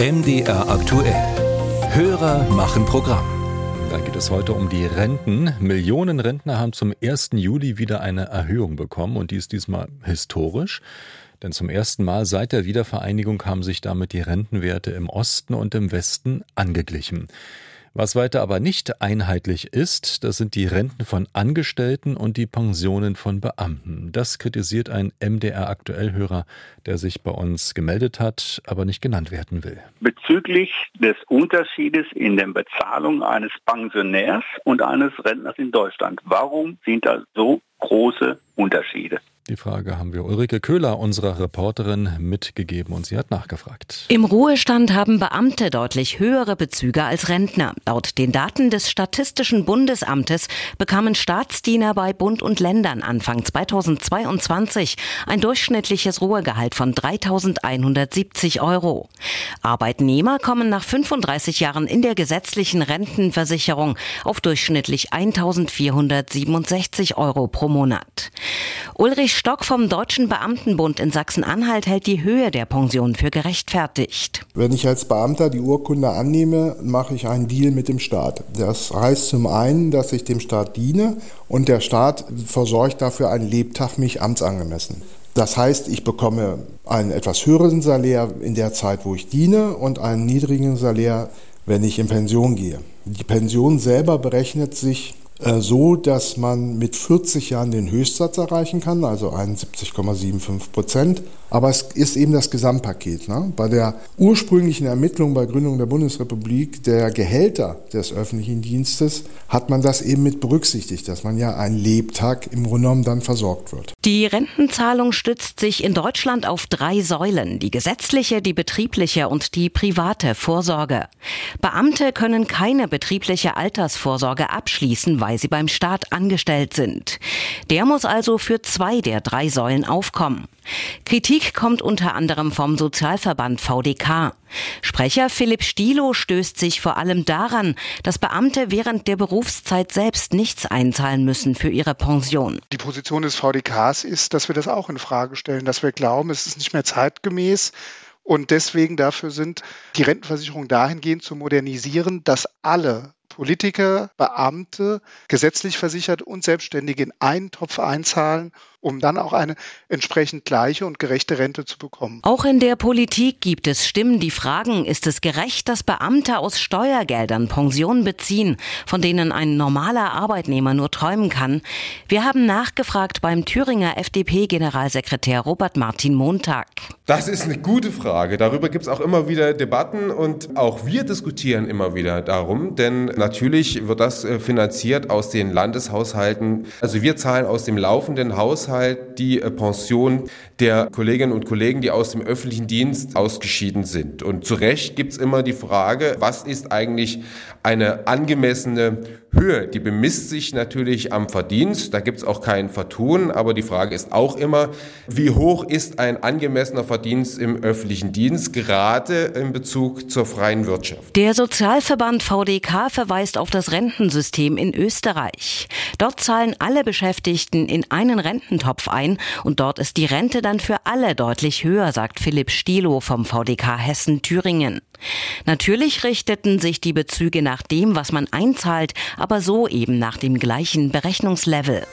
MDR aktuell. Hörer machen Programm. Da geht es heute um die Renten. Millionen Rentner haben zum 1. Juli wieder eine Erhöhung bekommen und die ist diesmal historisch. Denn zum ersten Mal seit der Wiedervereinigung haben sich damit die Rentenwerte im Osten und im Westen angeglichen. Was weiter aber nicht einheitlich ist, das sind die Renten von Angestellten und die Pensionen von Beamten. Das kritisiert ein MDR Aktuellhörer, der sich bei uns gemeldet hat, aber nicht genannt werden will. Bezüglich des Unterschiedes in der Bezahlung eines Pensionärs und eines Rentners in Deutschland. Warum sind da so große Unterschiede? Die Frage haben wir Ulrike Köhler, unserer Reporterin, mitgegeben und sie hat nachgefragt. Im Ruhestand haben Beamte deutlich höhere Bezüge als Rentner. Laut den Daten des Statistischen Bundesamtes bekamen Staatsdiener bei Bund und Ländern Anfang 2022 ein durchschnittliches Ruhegehalt von 3.170 Euro. Arbeitnehmer kommen nach 35 Jahren in der gesetzlichen Rentenversicherung auf durchschnittlich 1.467 Euro pro Monat. Ulrich Stock vom Deutschen Beamtenbund in Sachsen-Anhalt hält die Höhe der Pension für gerechtfertigt. Wenn ich als Beamter die Urkunde annehme, mache ich einen Deal mit dem Staat. Das heißt zum einen, dass ich dem Staat diene und der Staat versorgt dafür einen Lebtag mich amtsangemessen. Das heißt, ich bekomme einen etwas höheren Salär in der Zeit, wo ich diene und einen niedrigen Salär, wenn ich in Pension gehe. Die Pension selber berechnet sich so, dass man mit 40 Jahren den Höchstsatz erreichen kann, also 71,75 Prozent. Aber es ist eben das Gesamtpaket. Ne? Bei der ursprünglichen Ermittlung bei Gründung der Bundesrepublik der Gehälter des öffentlichen Dienstes hat man das eben mit berücksichtigt, dass man ja einen Lebtag im Grunde genommen dann versorgt wird. Die Rentenzahlung stützt sich in Deutschland auf drei Säulen, die gesetzliche, die betriebliche und die private Vorsorge. Beamte können keine betriebliche Altersvorsorge abschließen, weil sie beim Staat angestellt sind. Der muss also für zwei der drei Säulen aufkommen. Kritik kommt unter anderem vom Sozialverband VDK. Sprecher Philipp Stilo stößt sich vor allem daran, dass Beamte während der Berufszeit selbst nichts einzahlen müssen für ihre Pension. Die Position des VDKs ist, dass wir das auch in Frage stellen, dass wir glauben, es ist nicht mehr zeitgemäß, und deswegen dafür sind, die Rentenversicherung dahingehend zu modernisieren, dass alle Politiker, Beamte, gesetzlich versichert und Selbstständige in einen Topf einzahlen, um dann auch eine entsprechend gleiche und gerechte Rente zu bekommen. Auch in der Politik gibt es Stimmen, die fragen, ist es gerecht, dass Beamte aus Steuergeldern Pensionen beziehen, von denen ein normaler Arbeitnehmer nur träumen kann? Wir haben nachgefragt beim Thüringer FDP-Generalsekretär Robert Martin Montag. Das ist eine gute Frage. Darüber gibt es auch immer wieder Debatten und auch wir diskutieren immer wieder darum, denn natürlich wird das äh, finanziert aus den Landeshaushalten. Also wir zahlen aus dem laufenden Haushalt die äh, Pension der Kolleginnen und Kollegen, die aus dem öffentlichen Dienst ausgeschieden sind. Und zu Recht gibt es immer die Frage, was ist eigentlich eine angemessene Höhe? Die bemisst sich natürlich am Verdienst, da gibt es auch kein Vertun, aber die Frage ist auch immer, wie hoch ist ein angemessener Verdienst im öffentlichen Dienst, gerade in Bezug zur freien Wirtschaft? Der Sozialverband VDK verweist auf das Rentensystem in Österreich. Dort zahlen alle Beschäftigten in einen Rententopf ein und dort ist die Rente dann für alle deutlich höher, sagt Philipp Stilo vom VDK Hessen Thüringen. Natürlich richteten sich die Bezüge nach dem, was man einzahlt, aber so eben nach dem gleichen Berechnungslevel.